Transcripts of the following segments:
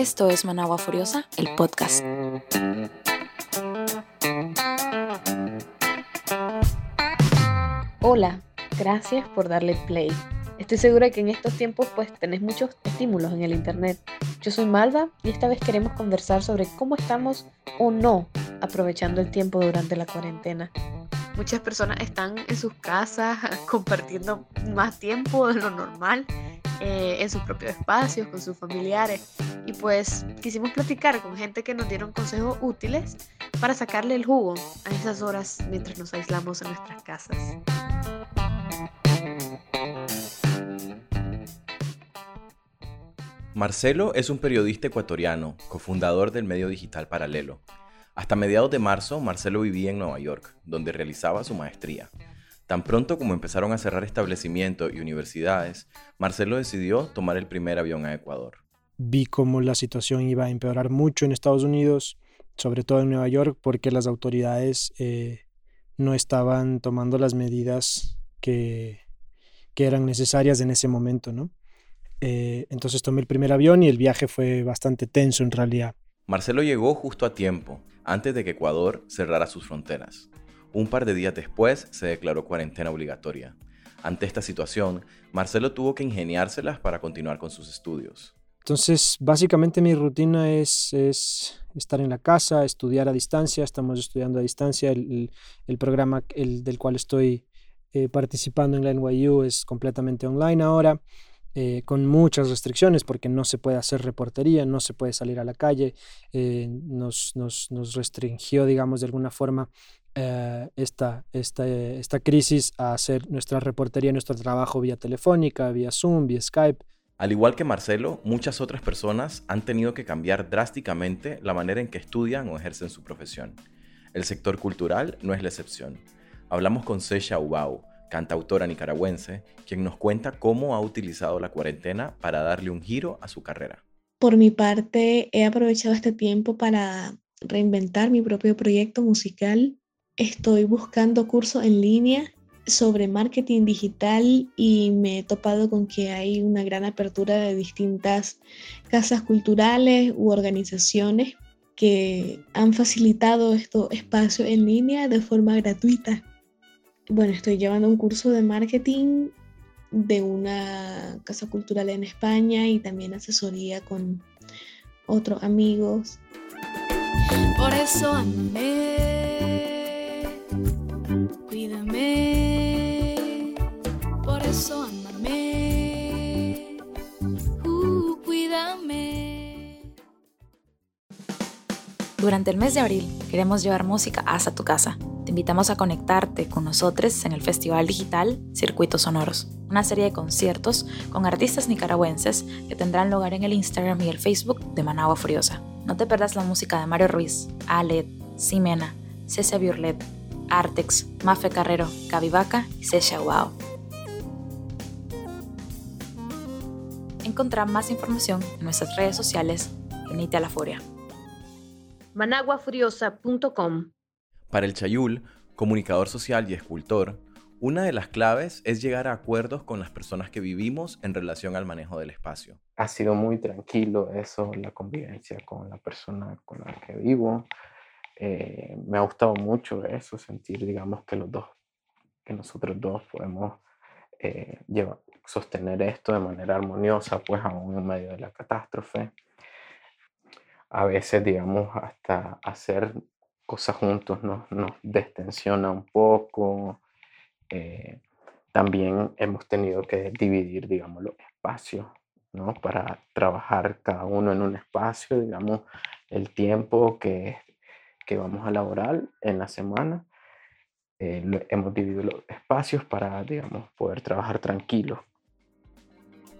Esto es Managua Furiosa, el podcast. Hola, gracias por darle play. Estoy segura que en estos tiempos pues tenés muchos estímulos en el internet. Yo soy Malva y esta vez queremos conversar sobre cómo estamos o no aprovechando el tiempo durante la cuarentena. Muchas personas están en sus casas compartiendo más tiempo de lo normal eh, en sus propios espacios, con sus familiares. Y pues quisimos platicar con gente que nos dieron consejos útiles para sacarle el jugo a esas horas mientras nos aislamos en nuestras casas. Marcelo es un periodista ecuatoriano, cofundador del medio digital Paralelo. Hasta mediados de marzo, Marcelo vivía en Nueva York, donde realizaba su maestría. Tan pronto como empezaron a cerrar establecimientos y universidades, Marcelo decidió tomar el primer avión a Ecuador. Vi cómo la situación iba a empeorar mucho en Estados Unidos, sobre todo en Nueva York, porque las autoridades eh, no estaban tomando las medidas que, que, eran necesarias en ese momento, ¿no? Eh, entonces tomé el primer avión y el viaje fue bastante tenso en realidad. Marcelo llegó justo a tiempo, antes de que Ecuador cerrara sus fronteras. Un par de días después se declaró cuarentena obligatoria. Ante esta situación, Marcelo tuvo que ingeniárselas para continuar con sus estudios. Entonces, básicamente mi rutina es, es estar en la casa, estudiar a distancia. Estamos estudiando a distancia. El, el, programa el, del cual estoy eh, participando en la NYU es completamente online ahora. Eh, con muchas restricciones porque no se puede hacer reportería, no se puede salir a la calle, eh, nos, nos, nos, restringió, digamos, de alguna forma eh, esta, esta, esta crisis a hacer nuestra reportería, nuestro trabajo vía telefónica, vía Zoom, vía Skype. Al igual que Marcelo, muchas otras personas han tenido que cambiar drásticamente la manera en que estudian o ejercen su profesión. El sector cultural no es la excepción. Hablamos con Sesha Ubau, cantautora nicaragüense, quien nos cuenta cómo ha utilizado la cuarentena para darle un giro a su carrera. Por mi parte, he aprovechado este tiempo para reinventar mi propio proyecto musical. Estoy buscando cursos en línea sobre marketing digital y me he topado con que hay una gran apertura de distintas casas culturales u organizaciones que han facilitado estos espacios en línea de forma gratuita bueno, estoy llevando un curso de marketing de una casa cultural en España y también asesoría con otros amigos. Por eso amé, cuídame, por eso amame, uh, cuídame. Durante el mes de abril queremos llevar música hasta tu casa te invitamos a conectarte con nosotros en el Festival Digital Circuitos Sonoros, una serie de conciertos con artistas nicaragüenses que tendrán lugar en el Instagram y el Facebook de Managua Furiosa. No te perdas la música de Mario Ruiz, Aled, Simena, Cecia Biurlet, Artex, Mafe Carrero, Cavivaca y Cecia Wow. Encontrá más información en nuestras redes sociales Unite a la Furia. managuafuriosa.com para el Chayul, comunicador social y escultor, una de las claves es llegar a acuerdos con las personas que vivimos en relación al manejo del espacio. Ha sido muy tranquilo eso, la convivencia con la persona con la que vivo. Eh, me ha gustado mucho eso, sentir, digamos, que los dos, que nosotros dos podemos eh, llevar, sostener esto de manera armoniosa, pues aún en medio de la catástrofe. A veces, digamos, hasta hacer cosas juntos nos, nos destensiona un poco. Eh, también hemos tenido que dividir, digamos, los espacios, ¿no? Para trabajar cada uno en un espacio, digamos, el tiempo que, que vamos a laborar en la semana. Eh, hemos dividido los espacios para, digamos, poder trabajar tranquilos.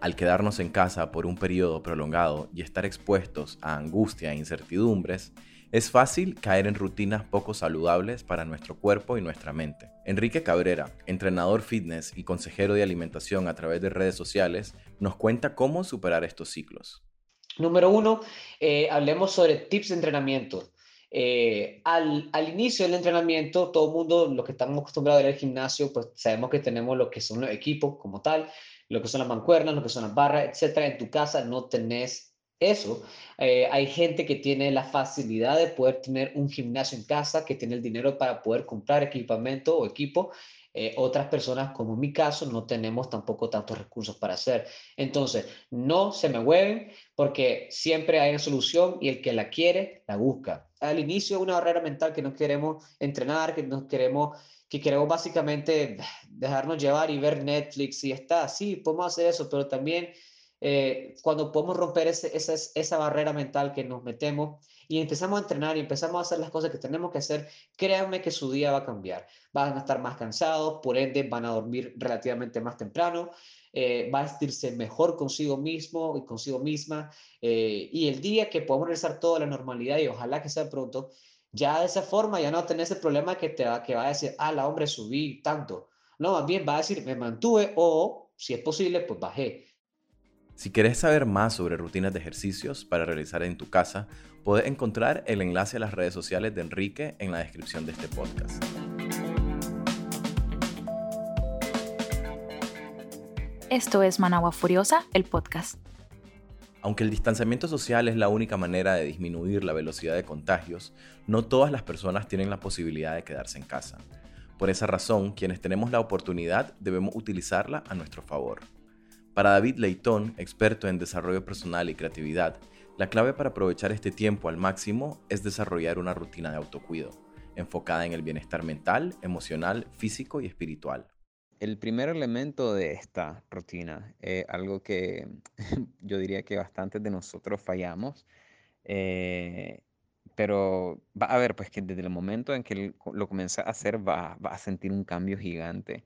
Al quedarnos en casa por un periodo prolongado y estar expuestos a angustia e incertidumbres, es fácil caer en rutinas poco saludables para nuestro cuerpo y nuestra mente. Enrique Cabrera, entrenador fitness y consejero de alimentación a través de redes sociales, nos cuenta cómo superar estos ciclos. Número uno, eh, hablemos sobre tips de entrenamiento. Eh, al, inicio del entrenamiento, todo el mundo, los que estamos acostumbrados a ir al gimnasio, pues sabemos que tenemos lo que son los equipos como tal, lo que son las mancuernas, lo que son las barras, etcétera. En tu casa no tenés eso. Eh, hay gente que tiene la facilidad de poder tener un gimnasio en casa, que tiene el dinero para poder comprar equipamiento o equipo. Eh, otras personas, como en mi caso, no tenemos tampoco tantos recursos para hacer. Entonces, no se me hueven porque siempre hay una solución y el que la quiere, la busca. Al inicio, una barrera mental que no queremos entrenar, que no queremos que queremos básicamente dejarnos llevar y ver Netflix y está, sí, podemos hacer eso, pero también eh, cuando podemos romper ese, esa, esa barrera mental que nos metemos y empezamos a entrenar y empezamos a hacer las cosas que tenemos que hacer, créanme que su día va a cambiar. Van a estar más cansados, por ende van a dormir relativamente más temprano, eh, va a sentirse mejor consigo mismo y consigo misma. Eh, y el día que podamos regresar todo a la normalidad y ojalá que sea pronto, ya de esa forma ya no tenés ese problema que, te va, que va a decir, ah, la hombre subí tanto. No, más bien va a decir, me mantuve o, si es posible, pues bajé. Si querés saber más sobre rutinas de ejercicios para realizar en tu casa, puedes encontrar el enlace a las redes sociales de Enrique en la descripción de este podcast. Esto es Managua Furiosa, el podcast. Aunque el distanciamiento social es la única manera de disminuir la velocidad de contagios, no todas las personas tienen la posibilidad de quedarse en casa. Por esa razón, quienes tenemos la oportunidad debemos utilizarla a nuestro favor. Para David Leitón, experto en desarrollo personal y creatividad, la clave para aprovechar este tiempo al máximo es desarrollar una rutina de autocuido, enfocada en el bienestar mental, emocional, físico y espiritual. El primer elemento de esta rutina, es algo que yo diría que bastantes de nosotros fallamos, eh, pero va a ver, pues que desde el momento en que lo comienza a hacer va, a sentir un cambio gigante.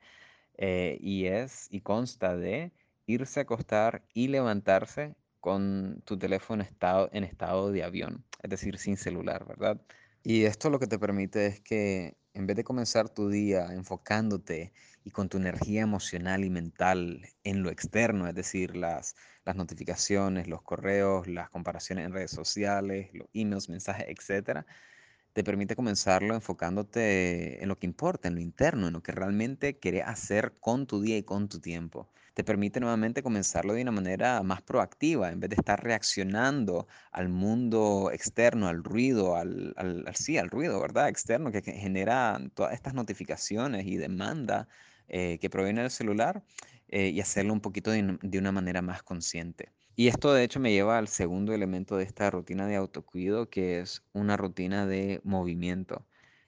Eh, y es, y consta de irse a acostar y levantarse con tu teléfono estado, en estado de avión, es decir, sin celular, ¿verdad? Y esto lo que te permite es que en vez de comenzar tu día enfocándote y con tu energía emocional y mental en lo externo, es decir, las, notificaciones, los correos, las comparaciones en redes sociales, los emails, mensajes, etcétera, te permite comenzarlo enfocándote en lo que importa, en lo interno, en lo que realmente querés hacer con tu día y con tu tiempo. Te permite nuevamente comenzarlo de una manera más proactiva, en vez de estar reaccionando al mundo externo, al ruido, al, sí, al ruido, ¿verdad? Externo que, genera todas estas notificaciones y demanda eh, que proviene del celular eh, y hacerlo un poquito de una manera más consciente. Y esto de hecho me lleva al segundo elemento de esta rutina de autocuido, que es una rutina de movimiento.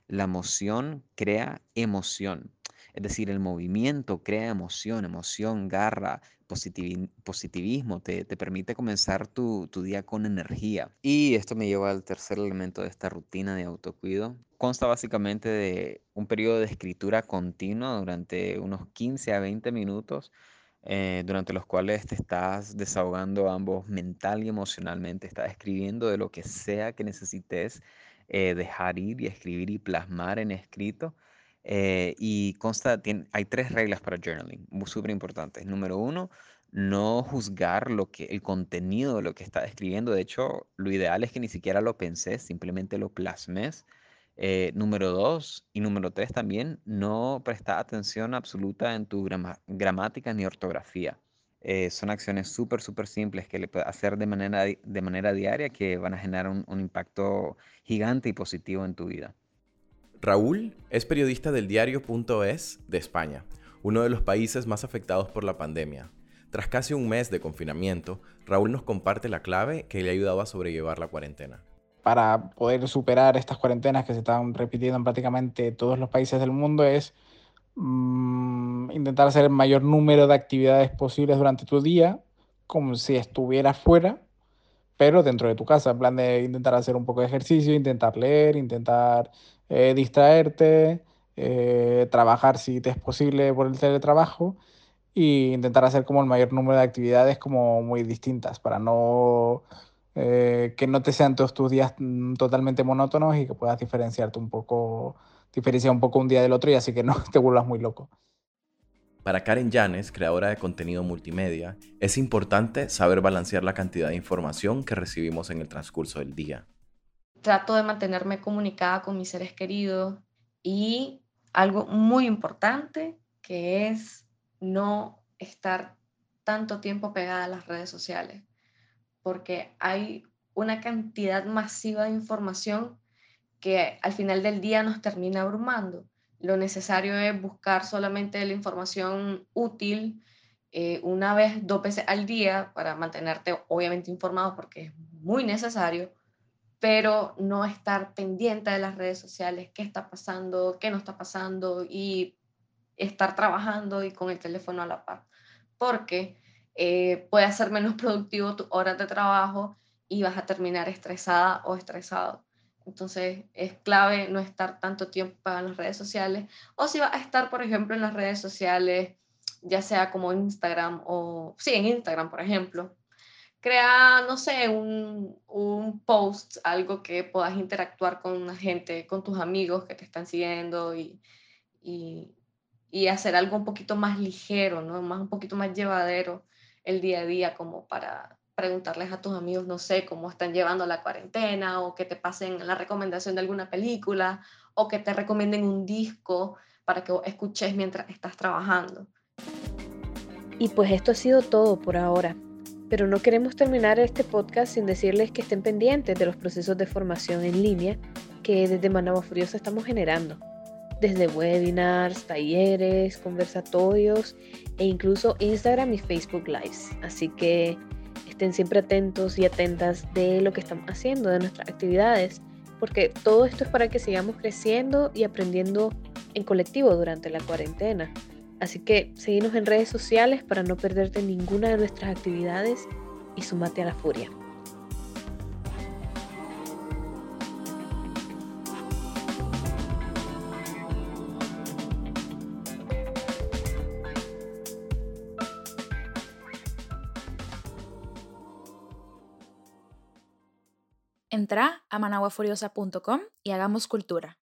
La moción crea emoción. Es decir, el movimiento crea emoción, emoción, garra, positivismo, te, permite comenzar tu, tu, día con energía. Y esto me lleva al tercer elemento de esta rutina de autocuido. Consta básicamente de un periodo de escritura continua durante unos 15 a 20 minutos eh, durante los cuales te estás desahogando ambos mental y emocionalmente, estás escribiendo de lo que sea que necesites eh, dejar ir y escribir y plasmar en escrito. Eh, y consta, hay tres reglas para journaling, súper importantes. Número uno, no juzgar lo que, el contenido de lo que estás escribiendo. De hecho, lo ideal es que ni siquiera lo penses, simplemente lo plasmes. Eh, número dos y número tres también, no prestar atención absoluta en tu gramática ni ortografía. Eh, son acciones súper, súper simples que le puedes hacer de manera, de manera diaria que van a generar un, un impacto gigante y positivo en tu vida. Raúl es periodista del diario.es de España, uno de los países más afectados por la pandemia. Tras casi un mes de confinamiento, Raúl nos comparte la clave que le ha ayudado a sobrellevar la cuarentena para poder superar estas cuarentenas que se están repitiendo en prácticamente todos los países del mundo es mm, intentar hacer el mayor número de actividades posibles durante tu día, como si estuvieras fuera, pero dentro de tu casa, en plan de intentar hacer un poco de ejercicio, intentar leer, intentar eh, distraerte, eh, trabajar si te es posible por el teletrabajo e intentar hacer como el mayor número de actividades como muy distintas para no eh, que no te sean todos tus días mm, totalmente monótonos y que puedas diferenciarte un poco, diferenciar un poco un día del otro y así que no te vuelvas muy loco. Para Karen Yanes, creadora de contenido multimedia, es importante saber balancear la cantidad de información que recibimos en el transcurso del día. Trato de mantenerme comunicada con mis seres queridos y algo muy importante que es no estar tanto tiempo pegada a las redes sociales porque hay una cantidad masiva de información que al final del día nos termina abrumando. Lo necesario es buscar solamente la información útil eh, una vez, dos veces al día para mantenerte obviamente informado porque es muy necesario, pero no estar pendiente de las redes sociales, qué está pasando, qué no está pasando y estar trabajando y con el teléfono a la par, porque eh, puede ser menos productivo tu horas de trabajo y vas a terminar estresada o estresado. Entonces es clave no estar tanto tiempo en las redes sociales o si vas a estar, por ejemplo, en las redes sociales, ya sea como Instagram o, sí, en Instagram, por ejemplo, crea, no sé, un, un, post, algo que puedas interactuar con la gente, con tus amigos que te están siguiendo y, y, y hacer algo un poquito más ligero, ¿no? Más, un poquito más llevadero el día a día como para preguntarles a tus amigos, no sé, cómo están llevando la cuarentena o que te pasen la recomendación de alguna película o que te recomienden un disco para que escuches mientras estás trabajando. Y pues esto ha sido todo por ahora, pero no queremos terminar este podcast sin decirles que estén pendientes de los procesos de formación en línea que desde Managua Furiosa estamos generando, desde webinars, talleres, conversatorios e incluso Instagram y Facebook Lives. Así que estén siempre atentos y atentas de lo que estamos haciendo, de nuestras actividades, porque todo esto es para que sigamos creciendo y aprendiendo en colectivo durante la cuarentena. Así que seguimos en redes sociales para no perderte ninguna de nuestras actividades y sumate a la furia. Entra a managuafuriosa.com y hagamos cultura.